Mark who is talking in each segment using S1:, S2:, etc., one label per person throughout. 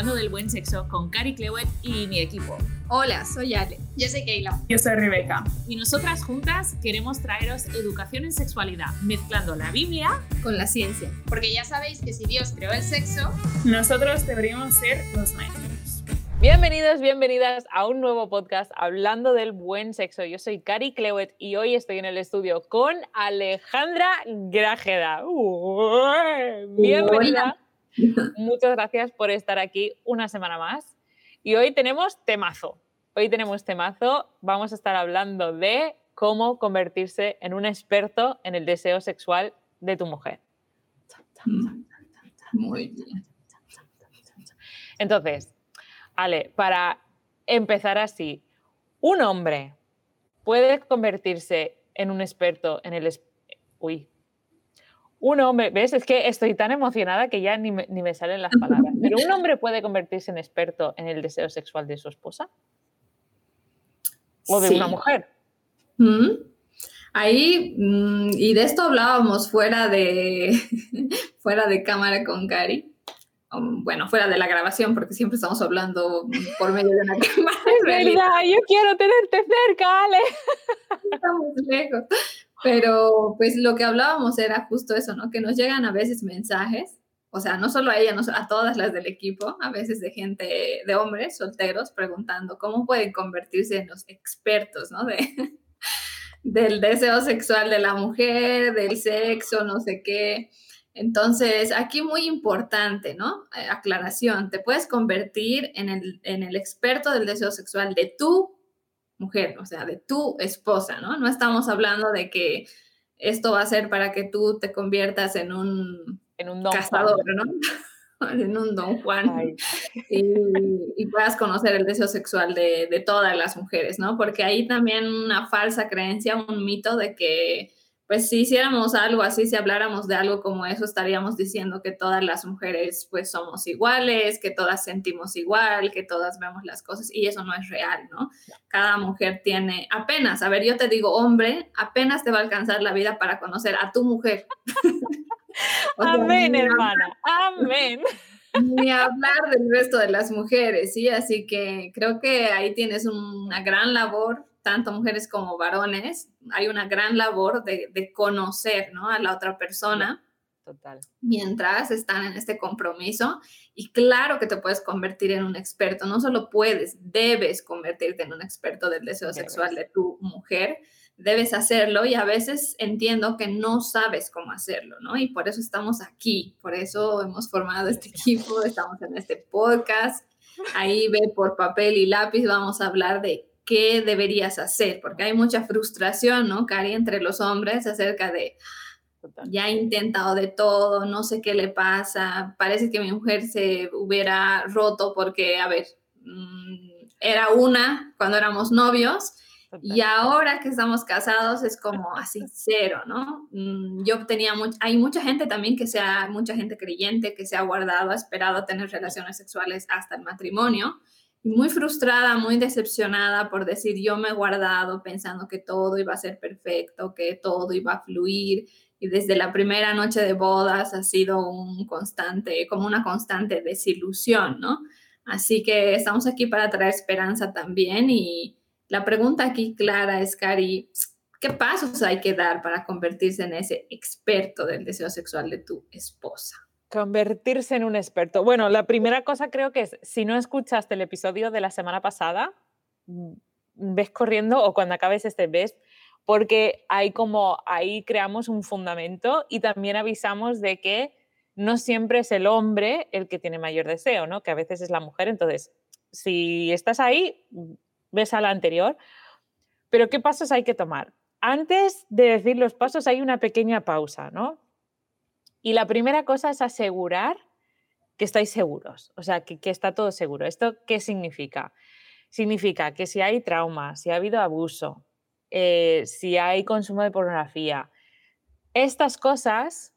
S1: Hablando del Buen Sexo con Cari Clewett y mi equipo.
S2: Hola, soy Ale.
S3: Yo soy Keila.
S4: Yo soy Rebeca.
S1: Y nosotras juntas queremos traeros educación en sexualidad, mezclando la Biblia
S2: con la ciencia.
S3: Porque ya sabéis que si Dios creó el sexo,
S4: nosotros deberíamos ser los maestros.
S1: Bienvenidos, bienvenidas a un nuevo podcast hablando del buen sexo. Yo soy Cari Clewett y hoy estoy en el estudio con Alejandra Grajeda. Bienvenida. Muchas gracias por estar aquí una semana más. Y hoy tenemos temazo. Hoy tenemos temazo. Vamos a estar hablando de cómo convertirse en un experto en el deseo sexual de tu mujer.
S2: Muy bien.
S1: Entonces, Ale, para empezar así, un hombre puede convertirse en un experto en el... Uy, un hombre, ¿ves? Es que estoy tan emocionada que ya ni me, salen las palabras. Pero un hombre puede convertirse en experto en el deseo sexual de su esposa. O de una mujer.
S2: Mm. Ahí, mm, y de esto hablábamos fuera de, fuera de cámara con Cari. Um, bueno, fuera de la grabación, porque siempre estamos hablando por medio de una cámara.
S1: Es verdad, yo quiero tenerte cerca, Ale.
S2: Estamos lejos. Pero pues lo que hablábamos era justo eso, ¿no? Que nos llegan a veces mensajes, o sea, no solo a ella, a todas las del equipo, a veces de gente, de hombres solteros, preguntando cómo pueden convertirse en los expertos, ¿no? De, del deseo sexual de la mujer, del sexo, no sé qué. Entonces, aquí muy importante, ¿no? Eh, aclaración, te puedes convertir en el, en el experto del deseo sexual de tu mujer, o sea, de tu esposa, ¿no? No estamos hablando de que esto va a ser para que tú te conviertas en un,
S1: en un don
S2: cazador, ¿no? en un don Juan y, puedas conocer el deseo sexual de, de, todas las mujeres, ¿no? Porque hay también una falsa creencia, un mito de que pues si hiciéramos algo así, si habláramos de algo como eso, estaríamos diciendo que todas las mujeres pues somos iguales, que todas sentimos igual, que todas vemos las cosas y eso no es real, ¿no? Cada mujer tiene apenas, a ver, yo te digo, hombre, apenas te va a alcanzar la vida para conocer a tu mujer.
S1: amén, hermana, amén.
S2: Ni hablar del resto de las mujeres, ¿sí? Así que creo que ahí tienes una gran labor tanto mujeres como varones, hay una gran labor de, conocer ¿no? a la otra persona.
S1: Total.
S2: Mientras están en este compromiso. Y claro que te puedes convertir en un experto. No solo puedes, debes convertirte en un experto del deseo sexual de tu mujer. Debes hacerlo y a veces entiendo que no sabes cómo hacerlo, ¿no? Y por eso estamos aquí, por eso hemos formado este equipo, estamos en este podcast. Ahí ve por papel y lápiz, vamos a hablar de qué deberías hacer, porque hay mucha frustración, ¿no, Cari, entre los hombres acerca de, ya he intentado de todo, no sé qué le pasa, parece que mi mujer se hubiera roto porque, a ver, mm, era una cuando éramos novios. Y ahora que estamos casados es como así cero, ¿no? Mm, yo tenía mucho, hay mucha gente también que sea, mucha gente creyente que se ha guardado, ha esperado tener relaciones sexuales hasta el matrimonio muy frustrada, muy decepcionada por decir yo me he guardado pensando que todo iba a ser perfecto, que todo iba a fluir y desde la primera noche de bodas ha sido un constante, como una constante desilusión, ¿no? Así que estamos aquí para traer esperanza también y la pregunta aquí clara es, Cari, ¿qué pasos hay que dar para convertirse en ese experto del deseo sexual de tu esposa?
S1: Convertirse en un experto. Bueno, la primera cosa creo que es, si no escuchaste el episodio de la semana pasada, mm, ves corriendo o cuando acabes este ves, porque hay como ahí creamos un fundamento y también avisamos de que no siempre es el hombre el que tiene mayor deseo, ¿no? Que a veces es la mujer. Entonces, si estás ahí, ves a la anterior. Pero ¿qué pasos hay que tomar? Antes de decir los pasos hay una pequeña pausa, ¿no? Y la primera cosa es asegurar que estáis seguros, o sea, que, está todo seguro. ¿Esto qué significa? Significa que si hay trauma, si ha habido abuso, eh, si hay consumo de pornografía, estas cosas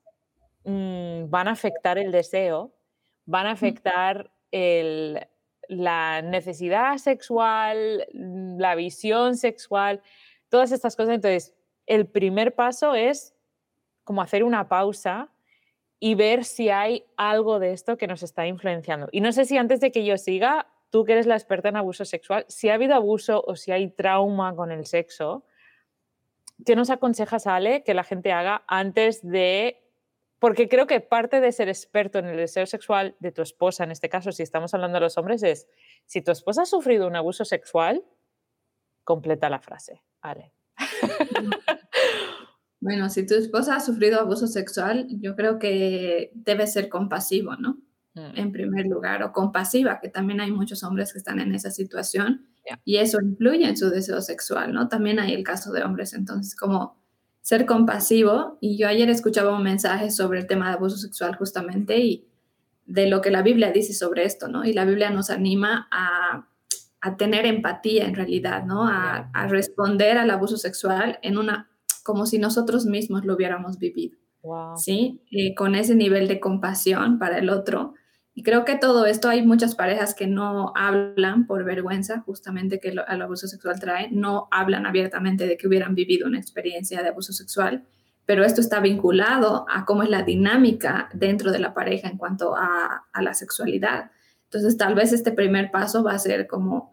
S1: mm, van a afectar el deseo, van a afectar la necesidad sexual, la visión sexual, todas estas cosas. Entonces, el primer paso es como hacer una pausa y ver si hay algo de esto que nos está influenciando. Y no sé si antes de que yo siga, tú que eres la experta en abuso sexual, si ha habido abuso o si hay trauma con el sexo, ¿qué nos aconsejas, Ale, que la gente haga antes de... Porque creo que parte de ser experto en el deseo sexual de tu esposa, en este caso, si estamos hablando de los hombres, es, si tu esposa ha sufrido un abuso sexual, completa la frase, Ale.
S2: Bueno, si tu esposa ha sufrido abuso sexual, yo creo que debe ser compasivo, ¿no? Mm. En primer lugar, o compasiva, que también hay muchos hombres que están en esa situación y eso influye en su deseo sexual, ¿no? También hay el caso de hombres, entonces como ser compasivo, y yo ayer escuchaba un mensaje sobre el tema de abuso sexual justamente y de lo que la Biblia dice sobre esto, ¿no? Y la Biblia nos anima a, a tener empatía en realidad, ¿no? A, a responder al abuso sexual en una como si nosotros mismos lo hubiéramos vivido. ¿Sí? Eh, con ese nivel de compasión para el otro. Y creo que todo esto hay muchas parejas que no hablan por vergüenza, justamente que el abuso sexual trae, no hablan abiertamente de que hubieran vivido una experiencia de abuso sexual, pero esto está vinculado a cómo es la dinámica dentro de la pareja en cuanto a, a la sexualidad. Entonces, tal vez este primer paso va a ser como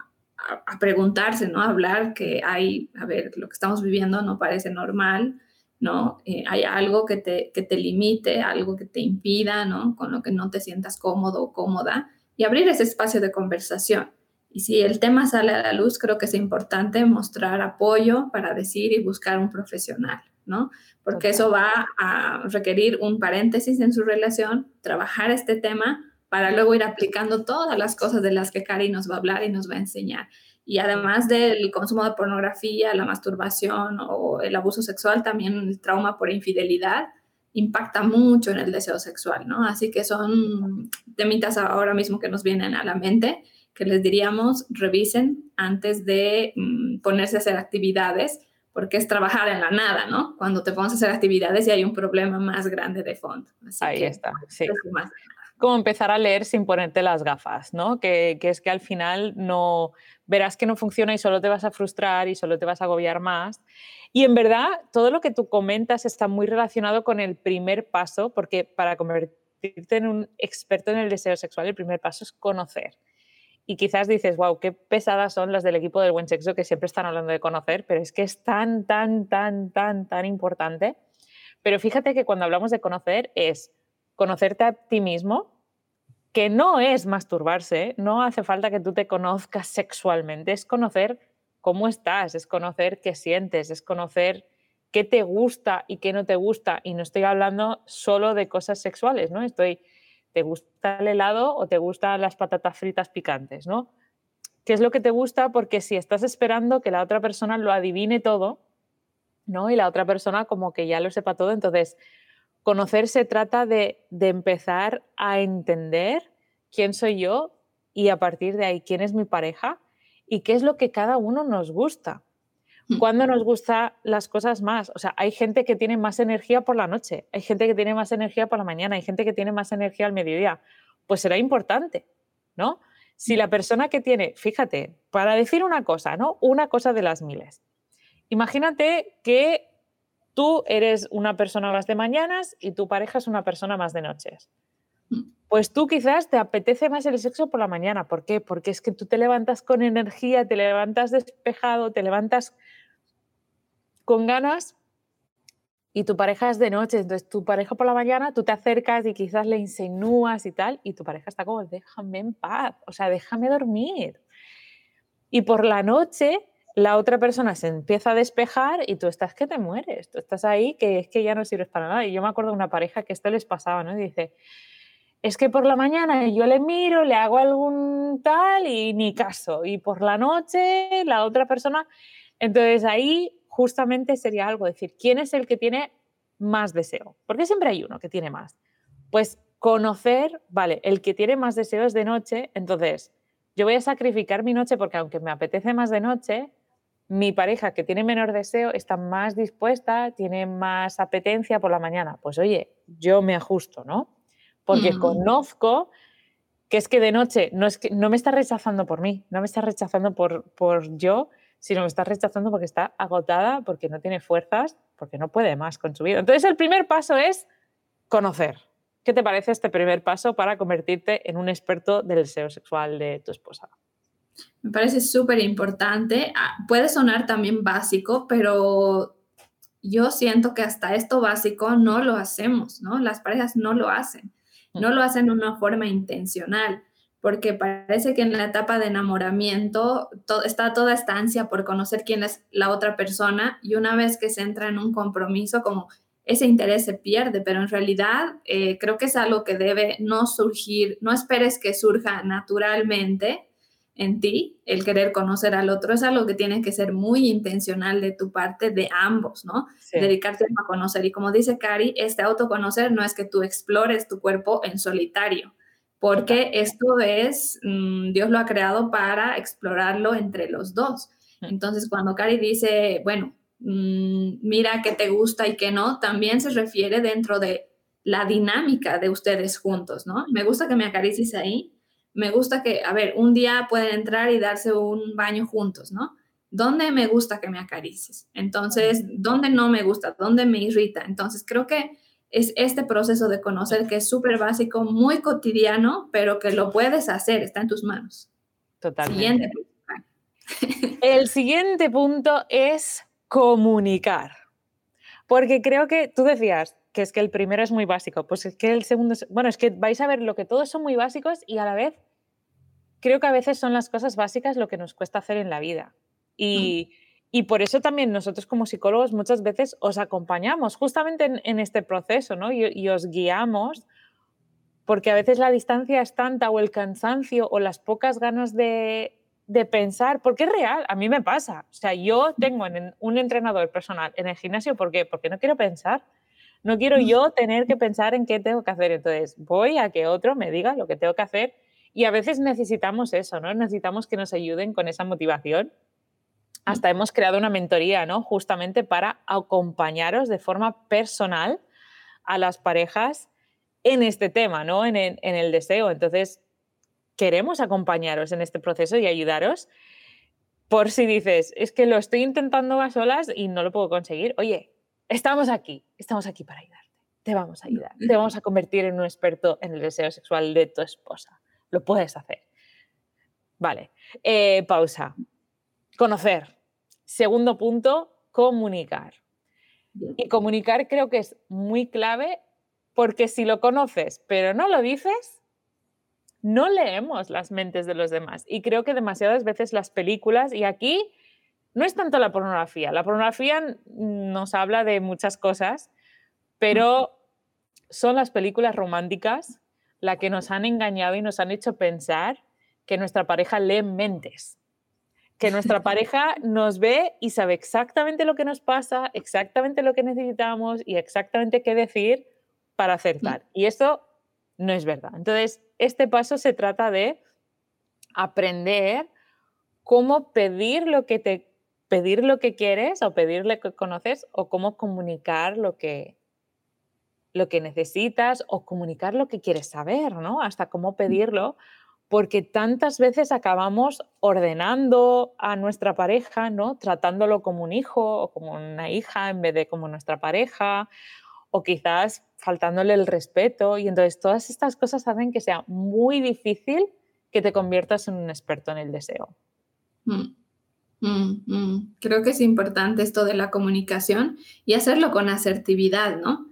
S2: a, preguntarse, ¿no? A hablar que hay, a ver, lo que estamos viviendo no parece normal, ¿no? Eh, hay algo que te, que te limite, algo que te impida, ¿no? Con lo que no te sientas cómodo o cómoda y abrir ese espacio de conversación. Y si el tema sale a la luz, creo que es importante mostrar apoyo para decir y buscar un profesional, ¿no? Porque eso va a requerir un paréntesis en su relación, trabajar este tema para luego ir aplicando todas las cosas de las que Cari nos va a hablar y nos va a enseñar. Y además del consumo de pornografía, la masturbación o el abuso sexual, también el trauma por infidelidad impacta mucho en el deseo sexual, ¿no? Así que son temitas ahora mismo que nos vienen a la mente, que les diríamos revisen antes de mm, ponerse a hacer actividades, porque es trabajar en la nada, ¿no? Cuando te pones a hacer actividades y hay un problema más grande de fondo.
S1: Ahí está, sí como empezar a leer sin ponerte las gafas, ¿no? Que, es que al final no verás que no funciona y solo te vas a frustrar y solo te vas a agobiar más. Y en verdad, todo lo que tú comentas está muy relacionado con el primer paso, porque para convertirte en un experto en el deseo sexual, el primer paso es conocer. Y quizás dices, wow, qué pesadas son las del equipo del buen sexo que siempre están hablando de conocer, pero es que es tan, tan, tan, tan, tan importante. Pero fíjate que cuando hablamos de conocer es conocerte a ti mismo, que no es masturbarse, no hace falta que tú te conozcas sexualmente, es conocer cómo estás, es conocer qué sientes, es conocer qué te gusta y qué no te gusta. Y no estoy hablando solo de cosas sexuales, ¿no? Estoy, ¿te gusta el helado o te gustan las patatas fritas picantes, ¿no? ¿Qué es lo que te gusta? Porque si estás esperando que la otra persona lo adivine todo, ¿no? Y la otra persona como que ya lo sepa todo, entonces conocer se trata de, empezar a entender quién soy yo y a partir de ahí quién es mi pareja y qué es lo que cada uno nos gusta. Hmm. ¿Cuándo nos gustan las cosas más? O sea, hay gente que tiene más energía por la noche, hay gente que tiene más energía por la mañana, hay gente que tiene más energía al mediodía. Pues será importante, ¿no? Si la persona que tiene, fíjate, para decir una cosa, ¿no? Una cosa de las miles. Imagínate que tú eres una persona más de mañanas y tu pareja es una persona más de noches. Mm. Pues tú quizás te apetece más el sexo por la mañana. ¿Por qué? Porque es que tú te levantas con energía, te levantas despejado, te levantas con ganas y tu pareja es de noche. Entonces tu pareja por la mañana, tú te acercas y quizás le insinúas y tal, y tu pareja está como, déjame en paz, o sea, déjame dormir. Y por la noche la otra persona se empieza a despejar y tú estás que te mueres, tú estás ahí que es que ya no sirves para nada. Y yo me acuerdo de una pareja que esto les pasaba, ¿no? dice, es que por la mañana yo le miro, le hago algún tal y ni caso. Y por la noche la otra persona... Entonces ahí justamente sería algo, decir, ¿quién es el que tiene más deseo? Porque siempre hay uno que tiene más. Pues conocer, vale, el que tiene más deseo es de noche, entonces yo voy a sacrificar mi noche porque aunque me apetece más de noche, mi pareja que tiene menor deseo está más dispuesta, tiene más apetencia por la mañana. Pues oye, yo me ajusto, ¿no? Porque mm. conozco que es que de noche no, es que, no me está rechazando por mí, no me está rechazando por, por yo, sino me está rechazando porque está agotada, porque no tiene fuerzas, porque no puede más con su vida. Entonces el primer paso es conocer, ¿qué te parece este primer paso para convertirte en un experto del deseo sexual de tu esposa?
S2: Me parece súper importante. Ah, puede sonar también básico, pero yo siento que hasta esto básico no lo hacemos, ¿no? Las parejas no lo hacen. No lo hacen de una forma intencional, porque parece que en la etapa de enamoramiento está toda esta ansia por conocer quién es la otra persona y una vez que se entra en un compromiso, como ese interés se pierde, pero en realidad eh, creo que es algo que debe no surgir, no esperes que surja naturalmente en ti, el querer conocer al otro, es algo que tiene que ser muy intencional de tu parte, de ambos, ¿no? Dedicarte a conocer. Y como dice Cari, este autoconocer no es que tú explores tu cuerpo en solitario, porque esto es, mm, Dios lo ha creado para explorarlo entre los dos. Mm. Entonces, cuando Cari dice, bueno, Mm, mira qué te gusta y qué no, también se refiere dentro de la dinámica de ustedes juntos, ¿no? Me gusta que me acaricies ahí, me gusta que, a ver, un día pueden entrar y darse un baño juntos, ¿no? ¿Dónde me gusta que me acaricies? Entonces, ¿dónde no me gusta? ¿Dónde me irrita? Entonces, creo que es este proceso de conocer que es súper básico, muy cotidiano, pero que lo puedes hacer, está en tus manos.
S1: Totalmente. El siguiente punto es comunicar. Porque creo que tú decías que es que el primero es muy básico, pues es que el segundo, es, bueno, es que vais a ver lo que todos son muy básicos y a la vez creo que a veces son las cosas básicas lo que nos cuesta hacer en la vida. Y, y por eso también nosotros como psicólogos muchas veces os acompañamos justamente en, en este proceso, ¿no? Y, y os guiamos porque a veces la distancia es tanta o el cansancio o las pocas ganas de, de pensar, porque es real, a mí me pasa. O sea, yo tengo un entrenador personal en el gimnasio, ¿por qué? Porque no quiero pensar. No quiero yo tener que pensar en qué tengo que hacer. Entonces, voy a que otro me diga lo que tengo que hacer. Y a veces necesitamos eso, ¿no? Necesitamos que nos ayuden con esa motivación. Hasta hemos creado una mentoría, ¿no? Justamente para acompañaros de forma personal a las parejas en este tema, ¿no? En en el deseo. Entonces, queremos acompañaros en este proceso y ayudaros. Por si dices, es que lo estoy intentando a solas y no lo puedo conseguir. Oye, estamos aquí, estamos aquí para ayudarte. Te vamos a ayudar. Te vamos a convertir en un experto en el deseo sexual de tu esposa. Lo puedes hacer. Vale, eh, pausa. Conocer. Segundo punto, comunicar. Y comunicar creo que es muy clave porque si lo conoces pero no lo dices, no leemos las mentes de los demás. Y creo que demasiadas veces las películas, y aquí no es tanto la pornografía, la pornografía nos habla de muchas cosas, pero son las películas románticas las que nos han engañado y nos han hecho pensar que nuestra pareja lee mentes, que nuestra pareja nos ve y sabe exactamente lo que nos pasa, exactamente lo que necesitamos y exactamente qué decir para acertar. Y eso no es verdad. Entonces, este paso se trata de aprender cómo pedir lo que te pedir lo que quieres o pedir lo que conoces o cómo comunicar lo que lo que necesitas o comunicar lo que quieres saber, ¿no? Hasta cómo pedirlo, porque tantas veces acabamos ordenando a nuestra pareja, ¿no? Tratándolo como un hijo o como una hija en vez de como nuestra pareja, o quizás faltándole el respeto. Y entonces todas estas cosas hacen que sea muy difícil que te conviertas en un experto en el deseo.
S2: Mm, mm, mm. Creo que es importante esto de la comunicación y hacerlo con asertividad, ¿no?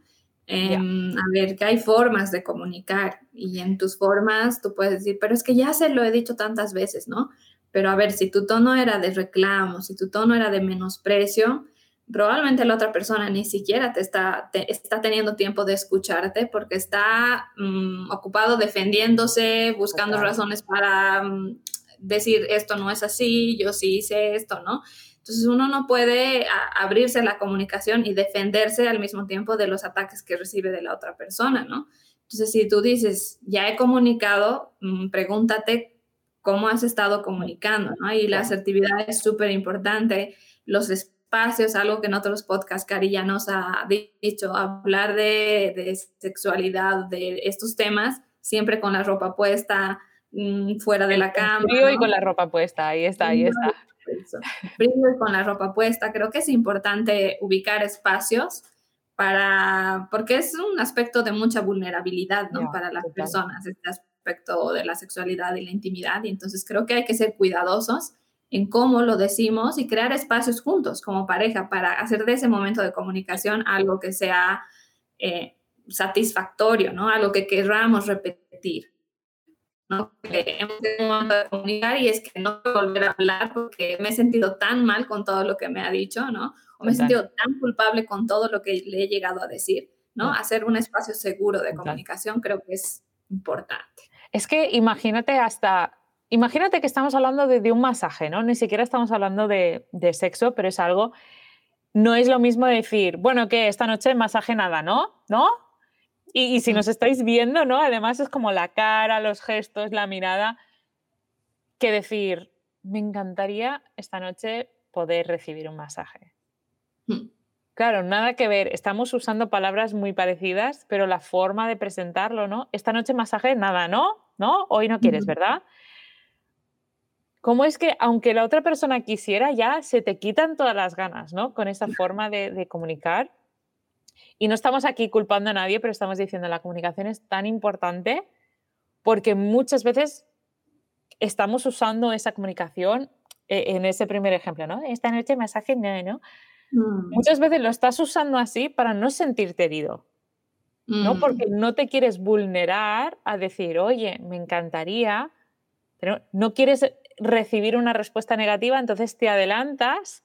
S2: Em, a ver, que hay formas de comunicar y en tus formas tú puedes decir, pero es que ya se lo he dicho tantas veces, ¿no? Pero a ver, si tu tono era de reclamo, si tu tono era de menosprecio, probablemente la otra persona ni siquiera te está, está teniendo tiempo de escucharte porque está mm, ocupado defendiéndose, buscando razones para mm, decir esto no es así, yo sí hice esto, ¿no? Entonces uno no puede abrirse a la comunicación y defenderse al mismo tiempo de los ataques que recibe de la otra persona, ¿no? Entonces si tú dices, ya he comunicado, mm, pregúntate cómo has estado comunicando, ¿no? Y la asertividad es súper importante, los espacios, algo que en otros podcasts Cari ya nos ha dicho, hablar de, sexualidad, de estos temas, siempre con la ropa puesta, mm, fuera de la cama.
S1: Frío y con la ropa puesta, ahí está, ahí está.
S2: Frío y con la ropa puesta. Creo que es importante ubicar espacios para, porque es un aspecto de mucha vulnerabilidad, ¿no?
S1: Ya,
S2: para las
S1: total.
S2: personas, este aspecto de la sexualidad y la intimidad. Y entonces creo que hay que ser cuidadosos en cómo lo decimos y crear espacios juntos como pareja para hacer de ese momento de comunicación algo que sea eh, satisfactorio, ¿no? Algo que querramos repetir. ¿No? Que hemos tenido un momento de comunicar y es que no puedo volver a hablar porque me he sentido tan mal con todo lo que me ha dicho, ¿no? O me he sentido tan culpable con todo lo que le he llegado a decir, ¿no? Hacer un espacio seguro de comunicación creo que es importante.
S1: Es que imagínate hasta, imagínate que estamos hablando de, de un masaje, ¿no? Ni siquiera estamos hablando de, de sexo, pero es algo, no es lo mismo decir, bueno, que esta noche masaje nada, ¿no? ¿No? Y, y si nos estáis viendo, ¿no? Además es como la cara, los gestos, la mirada, que decir, me encantaría esta noche poder recibir un masaje.
S2: Mm.
S1: Claro, nada que ver. Estamos usando palabras muy parecidas, pero la forma de presentarlo, ¿no? Esta noche masaje, nada, ¿no? ¿No? Hoy no quieres. ¿verdad? ¿Cómo es que aunque la otra persona quisiera, ya se te quitan todas las ganas, ¿no? Con esa forma de, de comunicar. Y no estamos aquí culpando a nadie, pero estamos diciendo la comunicación es tan importante porque muchas veces estamos usando esa comunicación eh, en ese primer ejemplo, ¿no? Esta noche masaje, no, ¿no?
S2: Mm.
S1: Muchas veces lo estás usando así para no sentirte herido, ¿no?
S2: Mm.
S1: Porque no te quieres vulnerar a decir, oye, me encantaría, pero no quieres recibir una respuesta negativa, entonces te adelantas,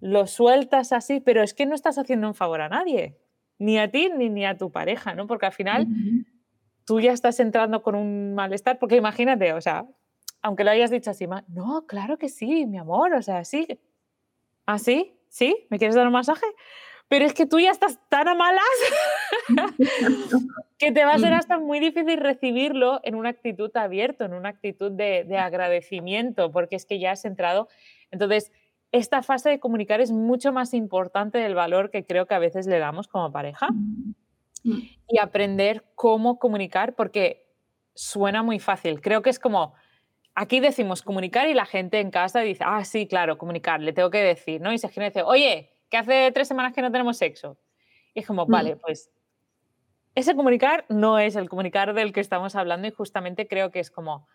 S1: lo sueltas así, pero es que no estás haciendo un favor a nadie, ni a ti ni, ni a tu pareja, ¿no? Porque al final tú ya estás entrando con un malestar, porque imagínate, o sea, aunque lo hayas dicho así, no, claro que sí, mi amor, o sea, sí. ¿Ah, sí? ¿Sí? ¿Me quieres dar un masaje? Pero es que tú ya estás tan a malas que te va a ser
S2: Mm.
S1: hasta muy difícil recibirlo en una actitud abierta, en una actitud de, de agradecimiento, porque es que ya has entrado. Entonces, esta fase de comunicar es mucho más importante del valor que creo que a veces le damos como pareja
S2: Mm.
S1: y aprender cómo comunicar, porque suena muy fácil. Creo que es como, aquí decimos comunicar y la gente en casa dice, ah, sí, claro, comunicar, le tengo que decir, ¿no? Y se gira y dice, oye, que hace tres semanas que no tenemos sexo. Y es como,
S2: Mm.
S1: vale, pues ese comunicar no es el comunicar del que estamos hablando y justamente creo que es como,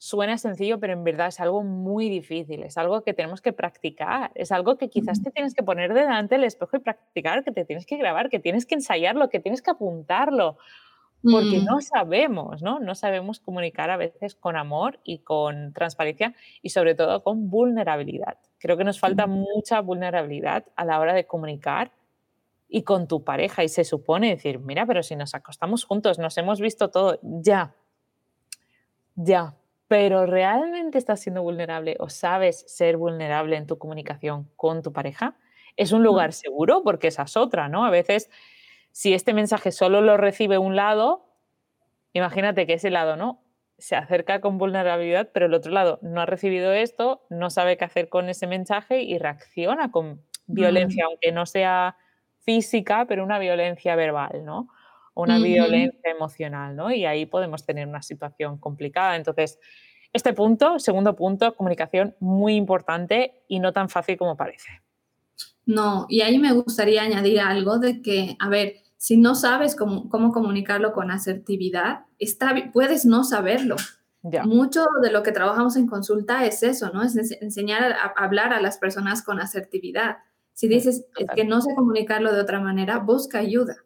S1: suena sencillo, pero en verdad es algo muy difícil, es algo que tenemos que practicar, es algo que quizás te tienes que poner delante del espejo y practicar, que te tienes que grabar, que tienes que ensayarlo, que tienes que apuntarlo, porque
S2: Mm.
S1: no sabemos, ¿no? No sabemos comunicar a veces con amor y con transparencia y sobre todo con vulnerabilidad. Creo que nos falta
S2: Mm.
S1: mucha vulnerabilidad a la hora de comunicar y con tu pareja y se supone decir, mira, pero si nos acostamos juntos, nos hemos visto todo, ya, ya, pero ¿realmente estás siendo vulnerable o sabes ser vulnerable en tu comunicación con tu pareja? ¿Es un lugar seguro? Porque esa es otra, ¿no? A veces, si este mensaje solo lo recibe un lado, imagínate que ese lado, ¿no? Se acerca con vulnerabilidad, pero el otro lado no ha recibido esto, no sabe qué hacer con ese mensaje y reacciona con violencia, aunque no sea física, pero una violencia verbal, ¿no? Una violencia emocional, ¿no? Y ahí podemos tener una situación complicada. Entonces, este punto, segundo punto, comunicación muy importante y no tan fácil como parece.
S2: No, y ahí me gustaría añadir algo de que, a ver, si no sabes cómo, cómo comunicarlo con asertividad, está, puedes no saberlo.
S1: Ya,
S2: Mucho de lo que trabajamos en consulta es eso, ¿no? Es ense- enseñar a, hablar a las personas con asertividad. Si dices "Es
S1: total.
S2: que no sé comunicarlo de otra manera, busca ayuda,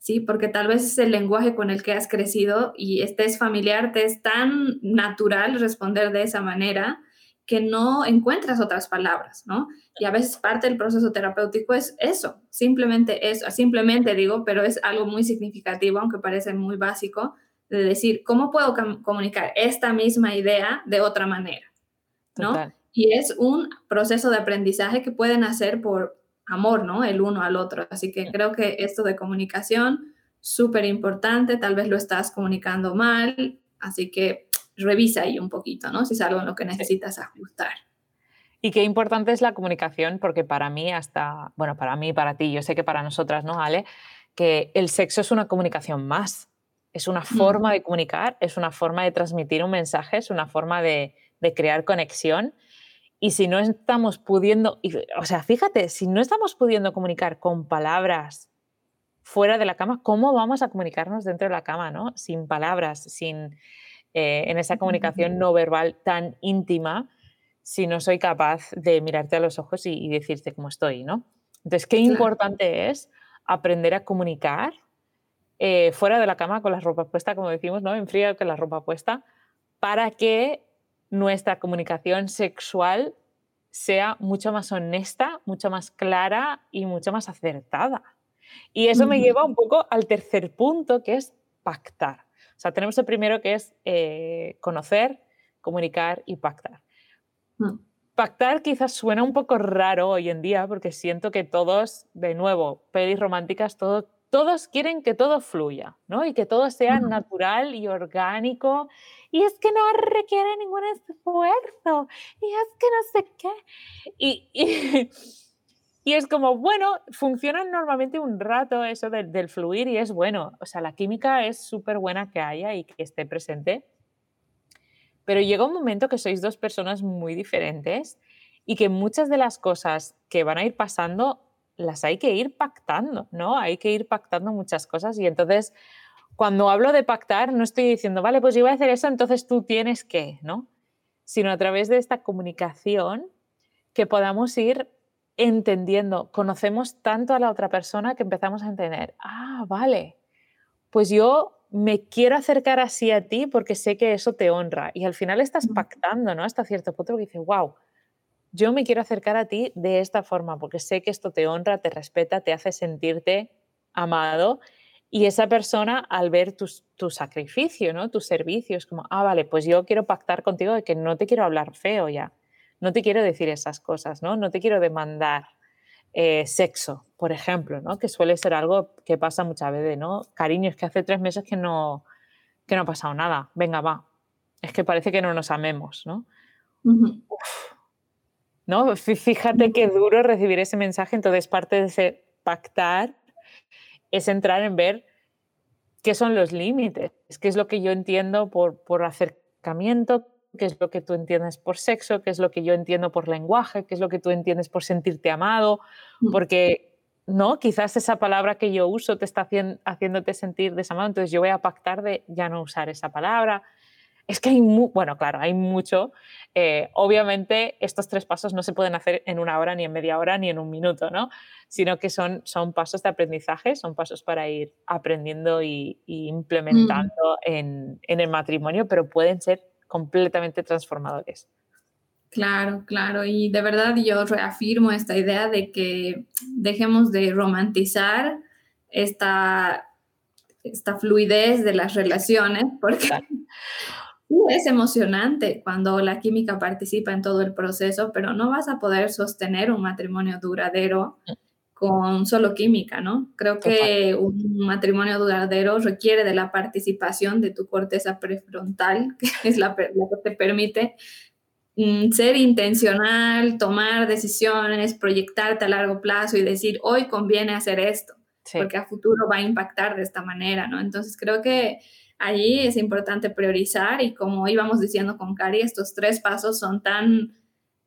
S2: ¿sí? Porque tal vez es el lenguaje con el que has crecido y este es familiar, te es tan natural responder de esa manera que no encuentras otras palabras, ¿no? Y a veces parte del proceso terapéutico es eso, simplemente eso, simplemente digo, pero es algo muy significativo, aunque parece muy básico, de decir, ¿cómo puedo com- comunicar esta misma idea de otra manera? ¿no?
S1: total.
S2: Y es un proceso de aprendizaje que pueden hacer por amor, ¿no? El uno al otro. Así que creo que esto de comunicación, súper importante, tal vez lo estás comunicando mal, así que revisa ahí un poquito, ¿no? Si es algo en lo que necesitas ajustar.
S1: Y qué importante es la comunicación, porque para mí hasta, bueno, para mí, para ti, yo sé que para nosotras, ¿no, Ale? Que el sexo es una comunicación más, es una forma de comunicar, es una forma de transmitir un mensaje, es una forma de, de crear conexión. Y si no estamos pudiendo, y, o sea, fíjate, si no estamos pudiendo comunicar con palabras fuera de la cama, ¿cómo vamos a comunicarnos dentro de la cama, ¿no? Sin palabras, sin, eh, en esa comunicación no verbal tan íntima, si no soy capaz de mirarte a los ojos y, decirte cómo estoy, ¿no? Entonces, qué importante es aprender a comunicar eh, fuera de la cama con la ropa puesta, como decimos, ¿no? En frío con la ropa puesta, para que nuestra comunicación sexual sea mucho más honesta, mucho más clara y mucho más acertada. Y eso me lleva un poco al tercer punto, que es pactar. O sea, tenemos el primero que es eh, conocer, comunicar y pactar. Mm. Pactar quizás suena un poco raro hoy en día porque siento que todos, de nuevo, pelis románticas, todo, todos quieren que todo fluya, ¿no? Y que todo sea natural y orgánico. Y es que no requiere ningún esfuerzo. Y es que no sé qué. Y, y, es como, bueno, funciona normalmente un rato eso del, del fluir y es bueno. O sea, la química es súper buena que haya y que esté presente. Pero llega un momento que sois dos personas muy diferentes y que muchas de las cosas que van a ir pasando las hay que ir pactando, ¿no? Hay que ir pactando muchas cosas y entonces cuando hablo de pactar no estoy diciendo, vale, pues yo voy a hacer eso, entonces tú tienes que, ¿no? Sino a través de esta comunicación que podamos ir entendiendo, conocemos tanto a la otra persona que empezamos a entender, ah, vale, pues yo me quiero acercar así a ti porque sé que eso te honra. Y al final estás pactando, ¿no? Hasta cierto punto que dices, wow, yo me quiero acercar a ti de esta forma porque sé que esto te honra, te respeta, te hace sentirte amado y esa persona al ver tu sacrificio, ¿no? tus servicios, como, ah, vale, pues yo quiero pactar contigo de que no te quiero hablar feo ya, no te quiero decir esas cosas, no, no te quiero demandar eh, sexo, por ejemplo, ¿no? que suele ser algo que pasa muchas veces, ¿no? Cariño, es que hace tres meses que no, que no ha pasado nada, venga, va, es que parece que no nos amemos, ¿no? ¿No? Fíjate qué duro recibir ese mensaje, entonces parte de ese pactar es entrar en ver qué son los límites, qué es lo que yo entiendo por, por acercamiento, qué es lo que tú entiendes por sexo, qué es lo que yo entiendo por lenguaje, qué es lo que tú entiendes por sentirte amado, mm. porque no, quizás esa palabra que yo uso te está haciéndote sentir desamado, entonces yo voy a pactar de ya no usar esa palabra, es que hay, bueno, claro, hay mucho. Eh, obviamente estos tres pasos no se pueden hacer en una hora, ni en media hora, ni en un minuto, ¿no? Sino que son, son pasos de aprendizaje, son pasos para ir aprendiendo y, implementando mm. en, en el matrimonio, pero pueden ser completamente transformadores.
S2: Claro, claro. Y de verdad yo reafirmo esta idea de que dejemos de romantizar esta, esta fluidez de las relaciones, porque es emocionante cuando la química participa en todo el proceso, pero no vas a poder sostener un matrimonio duradero con solo química, ¿no? Creo que un matrimonio duradero requiere de la participación de tu corteza prefrontal, que es la, que te permite mm, ser intencional, tomar decisiones, proyectarte a largo plazo y decir, hoy conviene hacer esto, porque a futuro va a impactar de esta manera, ¿no? Entonces creo que allí es importante priorizar y como íbamos diciendo con Cari, estos tres pasos son tan,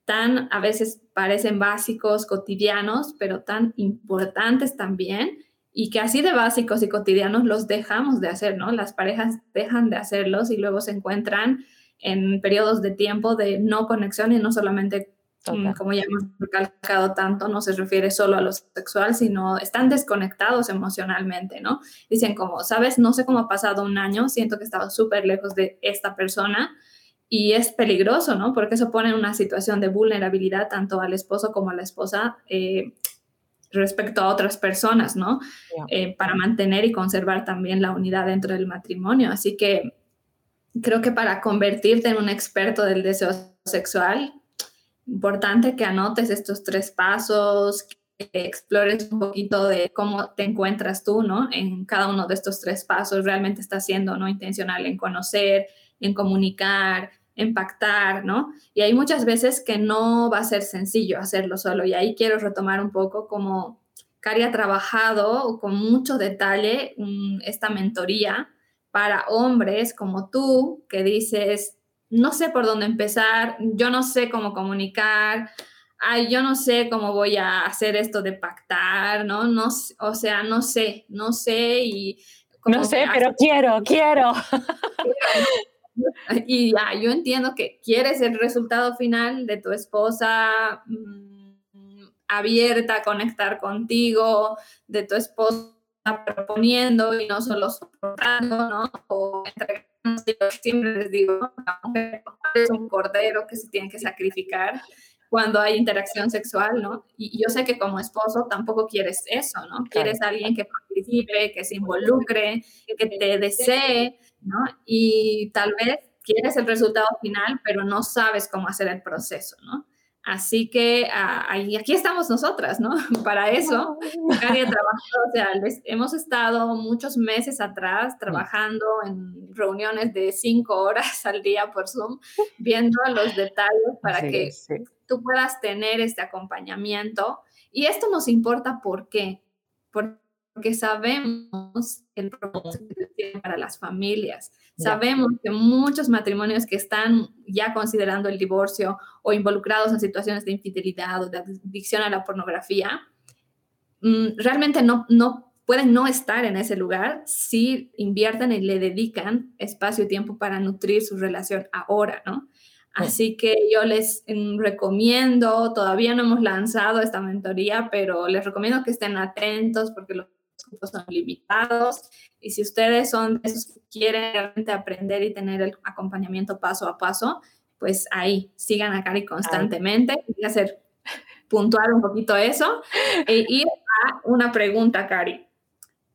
S2: tan, a veces parecen básicos, cotidianos, pero tan importantes también y que así de básicos y cotidianos los dejamos de hacer, ¿no? Las parejas dejan de hacerlos y luego se encuentran en periodos de tiempo de no conexión y no solamente Mm, como ya hemos recalcado tanto, no se refiere solo a lo sexual, sino están desconectados emocionalmente, ¿no? Dicen como, sabes, no sé cómo ha pasado un año, siento que he estado súper lejos de esta persona y es peligroso, ¿no? Porque eso pone en una situación de vulnerabilidad tanto al esposo como a la esposa eh, respecto a otras personas, ¿no? Eh, para mantener y conservar también la unidad dentro del matrimonio. Así que creo que para convertirte en un experto del deseo sexual, importante que anotes estos tres pasos, que explores un poquito de cómo te encuentras tú, ¿no? En cada uno de estos tres pasos, realmente estás siendo, ¿no? Intencional en conocer, en comunicar, en pactar, ¿no? Y hay muchas veces que no va a ser sencillo hacerlo solo. Y ahí quiero retomar un poco como Cari ha trabajado con mucho detalle esta mentoría para hombres como tú, que dices, no sé por dónde empezar, yo no sé cómo comunicar, ay, yo no sé cómo voy a hacer esto de pactar, ¿no? no o sea, no sé, no sé y...
S1: No sé, pero quiero, quiero.
S2: Y ya, yo entiendo que quieres el resultado final de tu esposa mm, abierta a conectar contigo, de tu esposa proponiendo y no solo soportando, ¿no? O siempre les digo, es un cordero que se tiene que sacrificar cuando hay interacción sexual, ¿no? Y yo sé que como esposo tampoco quieres eso, ¿no? Quieres a alguien que participe, que se involucre, que te desee, ¿no? Y tal vez quieres el resultado final, pero no sabes cómo hacer el proceso, ¿no? Así que ah, aquí estamos nosotras, ¿no? Para eso, Cari trabajado, o sea, hemos estado muchos meses atrás trabajando en reuniones de cinco horas al día por Zoom, viendo los detalles para que tú puedas tener este acompañamiento. Y esto nos importa, ¿por qué? Porque sabemos el propósito que tiene para las familias. Sabemos que muchos matrimonios que están ya considerando el divorcio o involucrados en situaciones de infidelidad o de adicción a la pornografía, mm, realmente no, no pueden no estar en ese lugar si invierten y le dedican espacio y tiempo para nutrir su relación ahora, ¿no? Así que yo les mm, recomiendo, todavía no hemos lanzado esta mentoría, pero les recomiendo que estén atentos porque los son limitados y si ustedes son de esos que quieren realmente aprender y tener el acompañamiento paso a paso, pues ahí sigan a Cari constantemente. Voy a hacer puntuar un poquito eso e ir a una pregunta, Cari.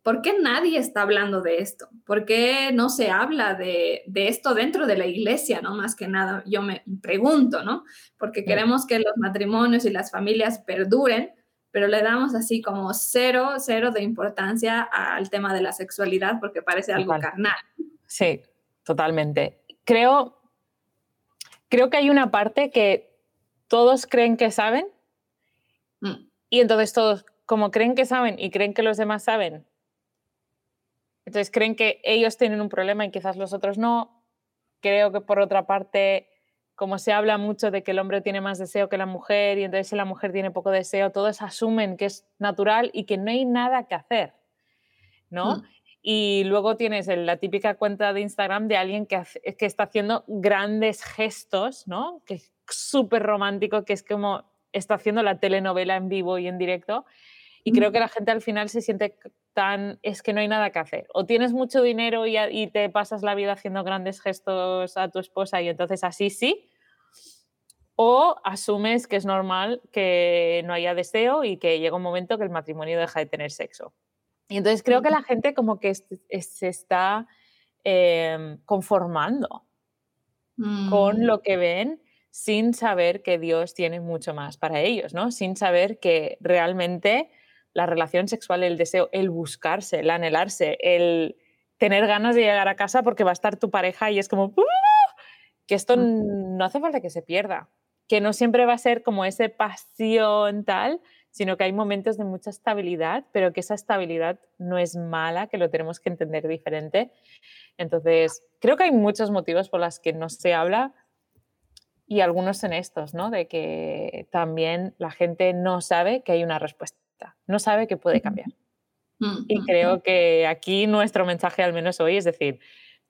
S2: ¿Por qué nadie está hablando de esto? ¿Por qué no se habla de, de, esto dentro de la iglesia, no? Más que nada, yo me pregunto, ¿no? Porque queremos que los matrimonios y las familias perduren, pero le damos así como cero, cero de importancia al tema de la sexualidad porque parece algo carnal.
S1: Sí, totalmente. Creo, creo que hay una parte que todos creen que saben mm. y entonces todos, como creen que saben y creen que los demás saben, entonces creen que ellos tienen un problema y quizás los otros no. Creo que por otra parte como se habla mucho de que el hombre tiene más deseo que la mujer y entonces si la mujer tiene poco deseo, todos asumen que es natural y que no hay nada que hacer, ¿no? Mm. Y luego tienes la típica cuenta de Instagram de alguien que, que está haciendo grandes gestos, ¿no? Que es súper romántico, que es como está haciendo la telenovela en vivo y en directo. Y creo mm. que la gente al final se siente tan, es que no hay nada que hacer. O tienes mucho dinero y, y, te pasas la vida haciendo grandes gestos a tu esposa y entonces así sí, o asumes que es normal que no haya deseo y que llega un momento que el matrimonio deja de tener sexo. Y entonces creo que la gente como que se está em, conformando con mm. lo que ven sin saber que Dios tiene mucho más para ellos, ¿no? Sin saber que realmente la relación sexual, el deseo, el buscarse, el anhelarse, el tener ganas de llegar a casa porque va a estar tu pareja y es como que esto no hace falta que se pierda que no siempre va a ser como ese pasión tal, sino que hay momentos de mucha estabilidad, pero que esa estabilidad no es mala, que lo tenemos que entender diferente. Entonces, creo que hay muchos motivos por los que no se habla y algunos son estos, ¿no? De que también la gente no sabe que hay una respuesta, no sabe que puede cambiar. Y creo que aquí nuestro mensaje, al menos hoy, es decir,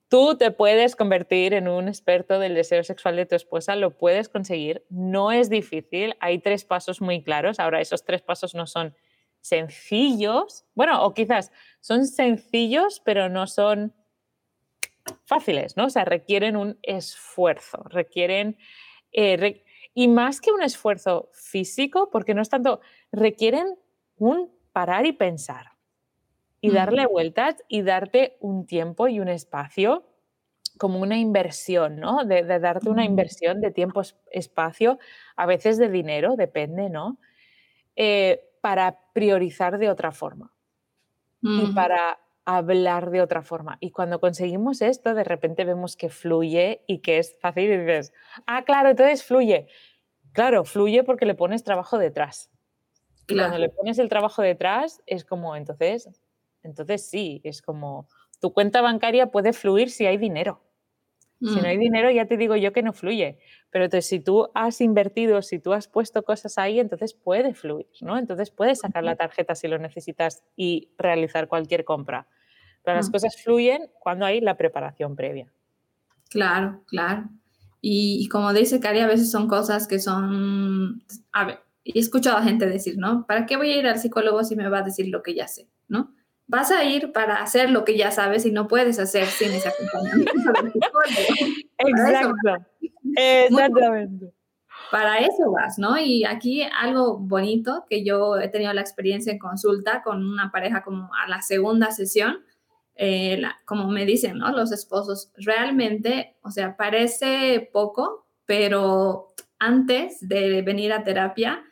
S1: Tú te puedes convertir en un experto del deseo sexual de tu esposa, lo puedes conseguir, no es difícil, hay tres pasos muy claros. Ahora, esos tres pasos no son sencillos, bueno, o quizás son sencillos, pero no son fáciles, ¿no? O sea, requieren un esfuerzo, requieren, eh, y más que un esfuerzo físico, porque no es tanto, requieren un parar y pensar y darle vueltas y darte un tiempo y un espacio como una inversión, ¿no? De, darte una inversión de tiempo, espacio, a veces de dinero, depende, ¿no? Eh, para priorizar de otra forma y para hablar de otra forma. Y cuando conseguimos esto, de repente vemos que fluye y que es fácil y dices, ah, claro, entonces fluye. Claro, fluye porque le pones trabajo detrás. Y cuando le pones el trabajo detrás, es como, entonces, entonces sí, es como tu cuenta bancaria puede fluir si hay dinero. Si no hay
S2: Mm,
S1: dinero, ya te digo yo que no fluye. Pero entonces, si tú has invertido, si tú has puesto cosas ahí, entonces puede fluir, ¿no? Entonces puedes sacar la tarjeta si lo necesitas y realizar cualquier compra. Pero las
S2: mm.
S1: cosas fluyen cuando hay la preparación previa.
S2: Claro, claro. Y, y como dice Cari, a veces son cosas que son, a ver, y he escuchado a gente decir, ¿no? ¿Para qué voy a ir al psicólogo si me va a decir lo que ya sé, ¿no? Vas a ir para hacer lo que ya sabes y no puedes hacer sin ese acompañamiento del psicólogo. Para eso
S1: Exacto. Exactamente.
S2: para eso vas, ¿no? Y aquí algo bonito que yo he tenido la experiencia en consulta con una pareja como a la segunda sesión, eh, la- como me dicen, ¿no? Los esposos, realmente, o sea, parece poco, pero antes de venir a terapia,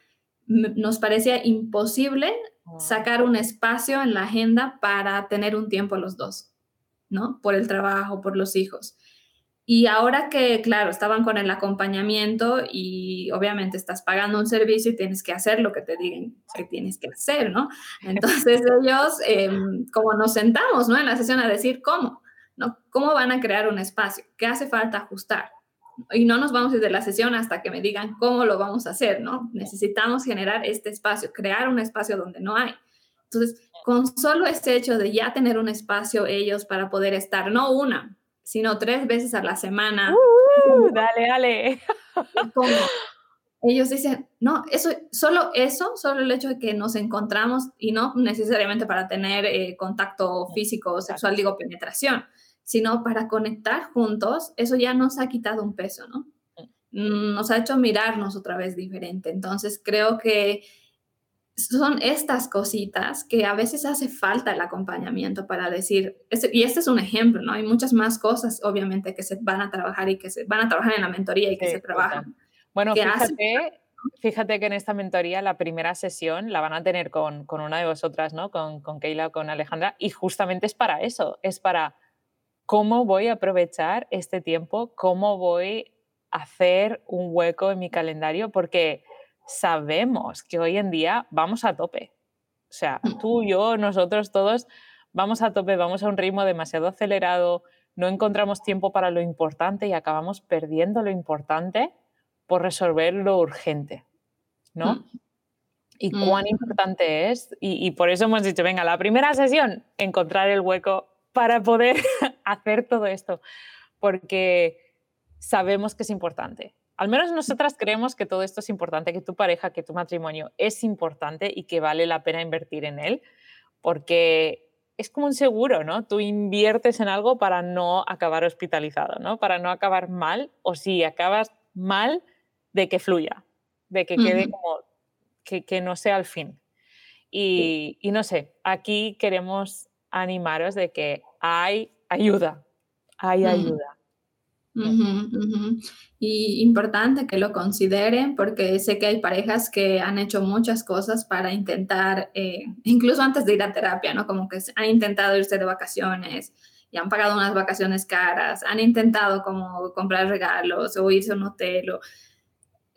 S2: nos parecía imposible sacar un espacio en la agenda para tener un tiempo los dos, ¿no? Por el trabajo, por los hijos. Y ahora que, claro, estaban con el acompañamiento y obviamente estás pagando un servicio y tienes que hacer lo que te digan que tienes que hacer, ¿no? Entonces ellos, eh, como nos sentamos, ¿no? En la sesión a decir cómo, ¿no? ¿Cómo van a crear un espacio? ¿Qué hace falta ajustar? Y no nos vamos a ir de la sesión hasta que me digan cómo lo vamos a hacer, ¿no? Necesitamos generar este espacio, crear un espacio donde no hay. Entonces, con solo este hecho de ya tener un espacio ellos para poder estar, no una, sino tres veces a la semana,
S1: Uh, dale, dale.
S2: como ellos dicen, no, eso, solo eso, solo el hecho de que nos encontramos y no necesariamente para tener eh, contacto físico o sexual, digo penetración, sino para conectar juntos, eso ya nos ha quitado un peso, ¿no? Mm, Nos ha hecho mirarnos otra vez diferente. Entonces creo que son estas cositas que a veces hace falta el acompañamiento para decir, este- y este es un ejemplo, ¿no? Hay muchas más cosas, obviamente, que se van a trabajar y que se van a trabajar en la mentoría y que
S1: Sí,
S2: se trabajan.
S1: Bueno,
S2: hace
S1: fíjate, fíjate que en esta mentoría la primera sesión la van a tener con, con una de vosotras, ¿no? Con, con Keila o con Alejandra, y justamente es para eso, es para cómo voy a aprovechar este tiempo, cómo voy a hacer un hueco en mi calendario, porque sabemos que hoy en día vamos a tope. O sea,
S2: Mm.
S1: tú, yo, nosotros todos vamos a tope, vamos a un ritmo demasiado acelerado, no encontramos tiempo para lo importante y acabamos perdiendo lo importante por resolver lo urgente, ¿no?
S2: Mm.
S1: Y cuán
S2: Mm.
S1: importante es, y, y por eso hemos dicho, venga, la primera sesión, encontrar el hueco para poder hacer todo esto, porque sabemos que es importante. Al menos nosotras creemos que todo esto es importante, que tu pareja, que tu matrimonio es importante y que vale la pena invertir en él, porque es como un seguro, ¿no? Tú inviertes en algo para no acabar hospitalizado, ¿no? Para no acabar mal, o si acabas mal, de que fluya, de que quede
S2: Ujú.
S1: como que, que no sea el fin. Y, y no sé, aquí queremos animaros de que hay ayuda, hay ayuda.
S2: Ujú, ujú. Y importante que lo consideren porque sé que hay parejas que han hecho muchas cosas para intentar, eh, incluso antes de ir a terapia, ¿no? Como que han intentado irse de vacaciones y han pagado unas vacaciones caras, han intentado como comprar regalos o irse a un hotel o,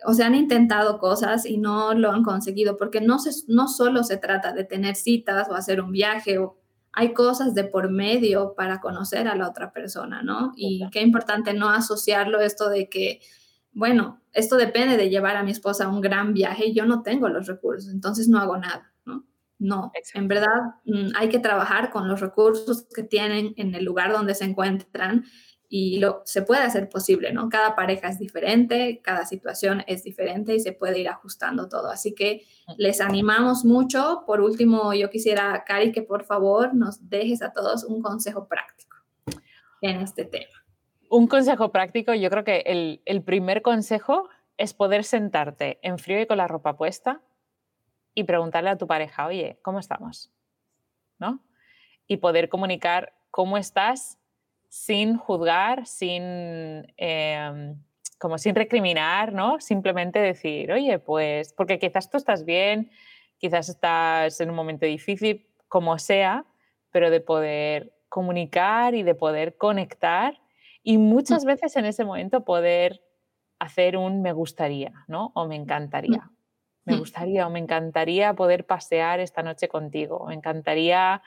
S2: o sea, han intentado cosas y no lo han conseguido porque no, se, no solo se trata de tener citas o hacer un viaje o hay cosas de por medio para conocer a la otra persona, ¿no? Y qué importante no asociarlo esto de que, bueno, esto depende de llevar a mi esposa a un gran viaje y yo no tengo los recursos, entonces no hago nada, ¿no? No, en verdad mm, hay que trabajar con los recursos que tienen en el lugar donde se encuentran y lo, se puede hacer posible, ¿no? Cada pareja es diferente, cada situación es diferente y se puede ir ajustando todo. Así que les animamos mucho. Por último, yo quisiera, Cari, que por favor nos dejes a todos un consejo práctico en este tema.
S1: Un consejo práctico, yo creo que el, el primer consejo es poder sentarte en frío y con la ropa puesta y preguntarle a tu pareja, oye, ¿cómo estamos? ¿No? Y poder comunicar cómo estás sin juzgar, sin, eh, como sin recriminar, ¿no? Simplemente decir, oye, pues, porque quizás tú estás bien, quizás estás en un momento difícil, como sea, pero de poder comunicar y de poder conectar y muchas veces en ese momento poder hacer un me gustaría, ¿no? O me encantaría. Me gustaría o me encantaría poder pasear esta noche contigo, me encantaría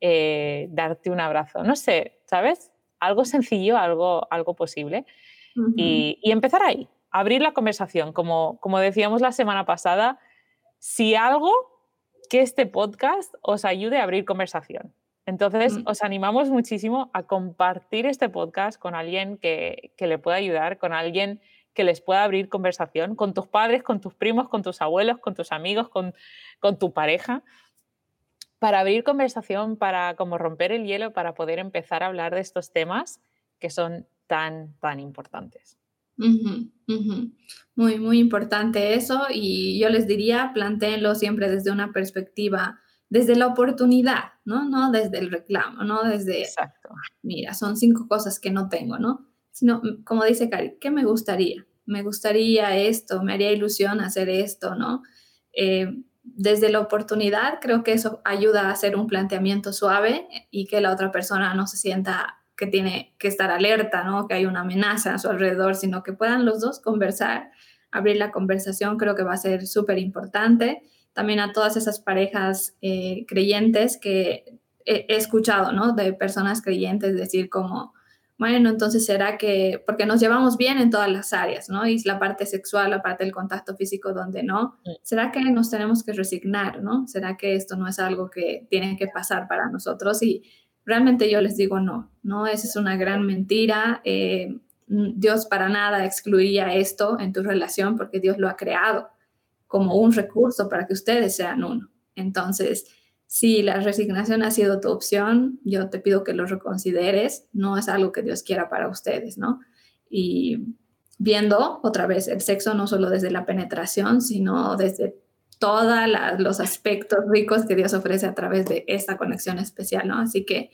S1: eh, darte un abrazo, no sé, ¿sabes? Algo sencillo, algo, algo posible. y, y, empezar ahí, abrir la conversación. Como, como decíamos la semana pasada, si algo que este podcast os ayude a abrir conversación. Entonces, mm. os animamos muchísimo a compartir este podcast con alguien que, que le pueda ayudar, con alguien que les pueda abrir conversación, con tus padres, con tus primos, con tus abuelos, con tus amigos, con, con tu pareja, para abrir conversación, para como romper el hielo, para poder empezar a hablar de estos temas que son tan, tan importantes.
S2: Muy, muy importante eso y yo les diría, planteenlo siempre desde una perspectiva, desde la oportunidad, ¿no? No desde el reclamo, no desde, Exacto. mira, son cinco cosas que no tengo, ¿no? Sino, mm, como dice Cari, ¿qué me gustaría? Me gustaría esto, me haría ilusión hacer esto, ¿no? Eh, desde la oportunidad, creo que eso ayuda a hacer un planteamiento suave y que la otra persona no se sienta que tiene que estar alerta, ¿no? Que hay una amenaza a su alrededor, sino que puedan los dos conversar, abrir la conversación, creo que va a ser súper importante. También a todas esas parejas eh, creyentes que he, he, escuchado, ¿no? De personas creyentes decir como, bueno, entonces será que, porque nos llevamos bien en todas las áreas, ¿no? Y la parte sexual, la parte del contacto físico donde no, ¿será que nos tenemos que resignar, ¿no? ¿Será que esto no es algo que tiene que pasar para nosotros? Y realmente yo les digo no, no, esa es una gran mentira. Eh, Dios para nada excluiría esto en tu relación porque Dios lo ha creado como un recurso para que ustedes sean uno. Entonces, si la resignación ha sido tu opción, yo te pido que lo reconsideres, no es algo que Dios quiera para ustedes, ¿no? Y viendo otra vez el sexo no solo desde la penetración, sino desde todos los aspectos ricos que Dios ofrece a través de esta conexión especial, ¿no? Así que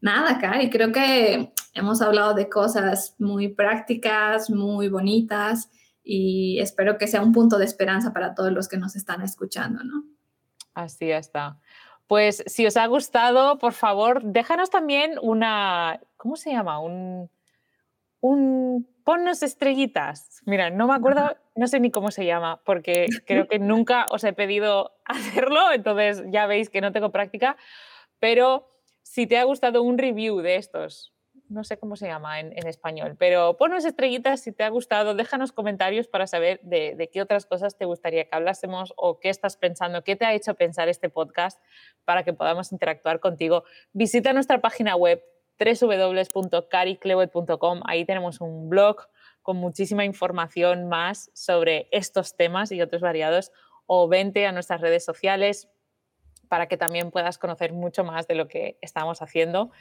S2: nada, Cari, creo que hemos hablado de cosas muy prácticas, muy bonitas y espero que sea un punto de esperanza para todos los que nos están escuchando, ¿no?
S1: Así está. Pues si os ha gustado, por favor, déjanos también una, ¿cómo se llama? Un, un, ponnos estrellitas. Mira, no me acuerdo, no sé ni cómo se llama, porque creo que nunca os he pedido hacerlo, entonces ya veis que no tengo práctica, pero si te ha gustado un review de estos, no sé cómo se llama en, español, pero ponnos estrellitas si te ha gustado, déjanos comentarios para saber de, qué otras cosas te gustaría que hablásemos o qué estás pensando, qué te ha hecho pensar este podcast para que podamos interactuar contigo. Visita nuestra página web www.cariclewet.com, ahí tenemos un blog con muchísima información más sobre estos temas y otros variados o vente a nuestras redes sociales para que también puedas conocer mucho más de lo que estamos haciendo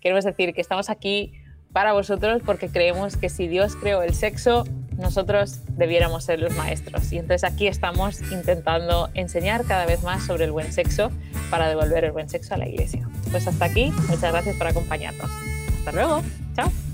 S1: queremos decir que estamos aquí para vosotros porque creemos que si Dios creó el sexo, nosotros debiéramos ser los maestros. Y entonces aquí estamos intentando enseñar cada vez más sobre el buen sexo para devolver el buen sexo a la iglesia. Pues hasta aquí, muchas gracias por acompañarnos. Hasta luego, chao.